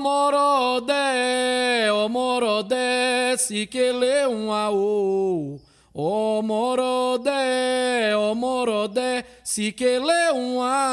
morodé, o morodé, se que lê um aô. O morodé, o morodé, se que lê um aô.